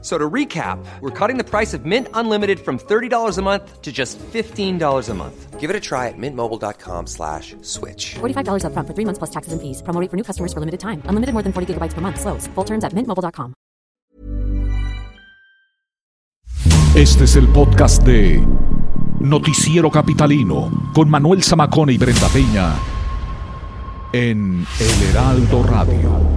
So to recap, we're cutting the price of Mint Unlimited from $30 a month to just $15 a month. Give it a try at mintmobile.com slash switch. $45 up front for three months plus taxes and fees. Promo rate for new customers for limited time. Unlimited more than 40 gigabytes per month. Slows. Full terms at mintmobile.com. Este es el podcast de Noticiero Capitalino con Manuel Zamacón y Brenda Peña en El Heraldo Radio.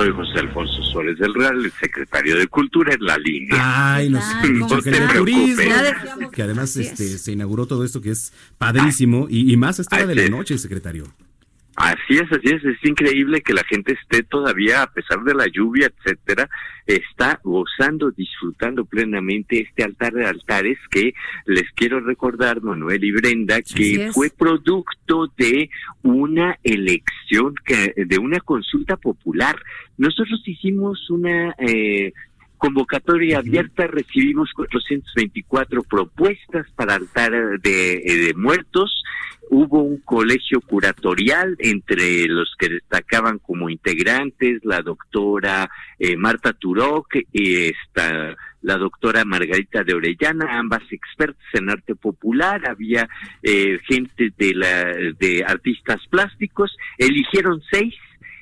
Soy José Alfonso Suárez del Real, el secretario de Cultura en la línea. Ay, No se que de turismo, preocupe. que además este, se inauguró todo esto que es padrísimo y, y más a esta hora de la noche, secretario. Así es, así es. Es increíble que la gente esté todavía, a pesar de la lluvia, etcétera, está gozando, disfrutando plenamente este altar de altares que les quiero recordar, Manuel y Brenda, que fue producto de una elección, que, de una consulta popular. Nosotros hicimos una eh, convocatoria abierta, recibimos 424 propuestas para altar de, eh, de muertos. Hubo un colegio curatorial entre los que destacaban como integrantes la doctora eh, Marta Turok y esta, la doctora Margarita de Orellana, ambas expertas en arte popular. Había eh, gente de, la, de artistas plásticos. Eligieron seis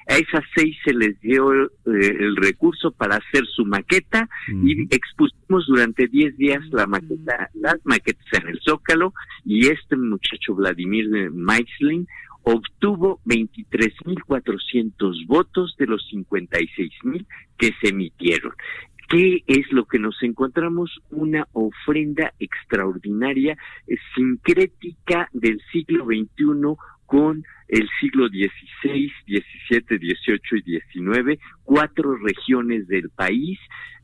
a esas seis se les dio eh, el recurso para hacer su maqueta y expusimos durante 10 días la maqueta, las maquetas en el Zócalo y este muchacho Vladimir Maislin obtuvo 23.400 votos de los 56.000 que se emitieron. ¿Qué es lo que nos encontramos? Una ofrenda extraordinaria, eh, sincrética del siglo XXI con el siglo XVI, XVII, XVIII y XIX, cuatro regiones del país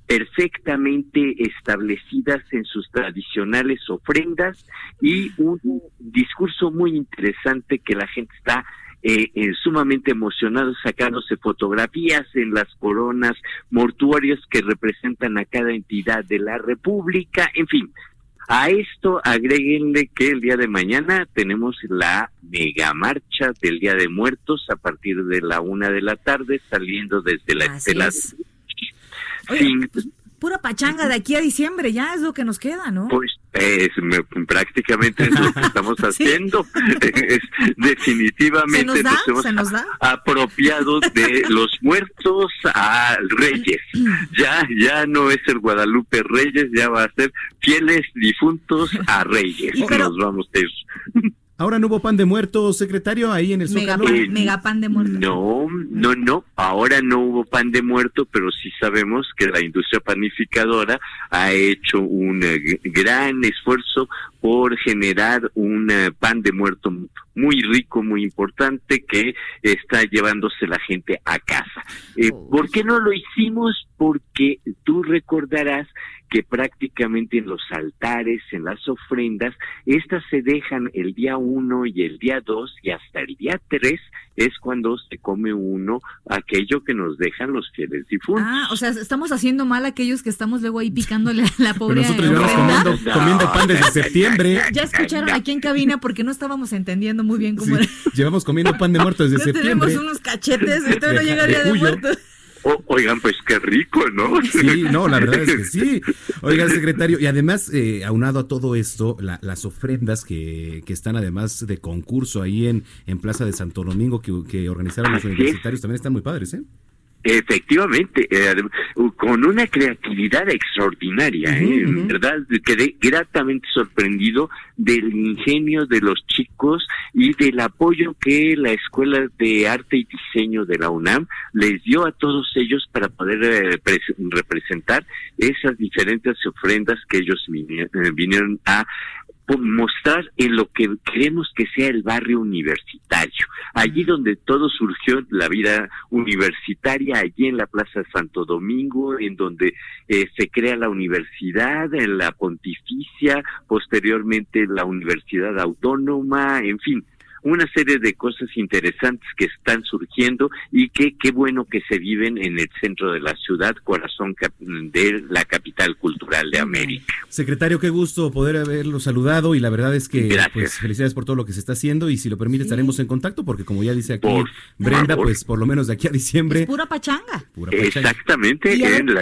perfectamente establecidas en sus tradicionales ofrendas y un discurso muy interesante que la gente está eh, eh, sumamente emocionado sacándose fotografías en las coronas mortuorias que representan a cada entidad de la República, en fin. A esto agréguenle que el día de mañana tenemos la mega marcha del Día de Muertos a partir de la una de la tarde, saliendo desde la estela. Oye, pura pachanga de aquí a diciembre, ya es lo que nos queda, ¿no? Pues es, me- prácticamente es lo que estamos haciendo. Es, definitivamente ¿Se nos da? hemos ¿Se nos da? apropiado de los muertos a Reyes. Ya, ya no es el Guadalupe Reyes, ya va a ser fieles difuntos a Reyes. Pero- Nos vamos a ir. Ahora no hubo pan de muertos, secretario, ahí en el Mega Zócalo. pan, mega pan de muerto. No, no, no. Ahora no hubo pan de muerto, pero sí sabemos que la industria panificadora ha hecho un eh, gran esfuerzo por generar un eh, pan de muerto muy rico, muy importante que está llevándose la gente a casa. Eh, ¿Por qué no lo hicimos? Porque tú recordarás que prácticamente en los altares, en las ofrendas, estas se dejan el día uno y el día dos y hasta el día tres es cuando se come uno aquello que nos dejan los fieles difuntos. Ah, o sea, estamos haciendo mal a aquellos que estamos luego ahí picándole a la Pero pobre nosotros llevamos comiendo, comiendo pan desde septiembre. Ya escucharon aquí en cabina porque no estábamos entendiendo muy bien cómo Sí, era. llevamos comiendo pan de muertos desde Ya tenemos septiembre. unos cachetes, ahorita no De- llega de Día de Cuyo. Muertos. O- oigan, pues qué rico, ¿no? Sí, no, la verdad es que sí. Oiga, secretario, y además, eh, aunado a todo esto, la- las ofrendas que, que están además de concurso ahí en, en Plaza de Santo Domingo que, que organizaron los Así es. universitarios también están muy padres, ¿eh? Efectivamente, eh, con una creatividad extraordinaria, Ujú, ¿eh? ¿verdad? Quedé gratamente sorprendido del ingenio de los chicos y del apoyo que la Escuela de Arte y Diseño de la UNAM les dio a todos ellos para poder eh, pres- representar esas diferentes ofrendas que ellos eh, vinieron a mostrar en lo que queremos que sea el barrio universitario. Allí donde todo surgió, la vida universitaria, allí en la Plaza Santo Domingo, en donde eh, se crea la universidad, en la pontificia, posteriormente la Universidad Autónoma, en fin, una serie de cosas interesantes que están surgiendo y que qué bueno que se viven en el centro de la ciudad, corazón de la capital cultural de América. Secretario, qué gusto poder haberlo saludado y la verdad es que pues, felicidades por todo lo que se está haciendo y si lo permite estaremos en contacto porque como ya dice aquí Brenda, pues por lo menos de aquí a diciembre. pura pachanga. Exactamente. el,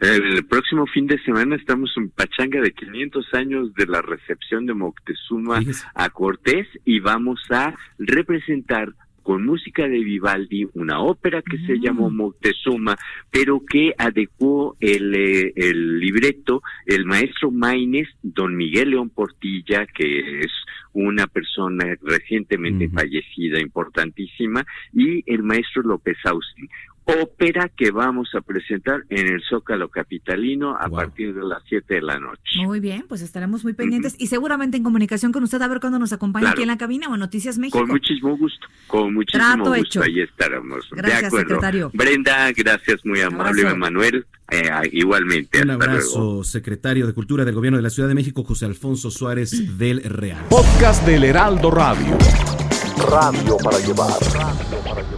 el próximo fin de semana estamos en Pachanga de 500 años de la recepción de Moctezuma a Cortés y vamos a representar con música de Vivaldi, una ópera que se llamó mm. Moctezuma, pero que adecuó el, eh, el libreto el maestro Maines, don Miguel León Portilla, que es una persona recientemente fallecida, importantísima, y el maestro López Austin ópera que vamos a presentar en el Zócalo Capitalino a partir de las 7 de la noche. Muy bien, pues estaremos muy pendientes y seguramente en comunicación con usted a ver cuándo nos acompaña aquí en la cabina o Noticias México. Con muchísimo gusto, con muchísimo gusto, hecho. ahí estaremos. Gracias, de acuerdo. secretario. Brenda, gracias, muy amable, Manuel. Eh, igualmente. Un abrazo, secretario de Cultura del Gobierno de la Ciudad de México, José Alfonso Suárez del Real. Podcast del Heraldo Radio. Radio para llevar. Radio para llevar.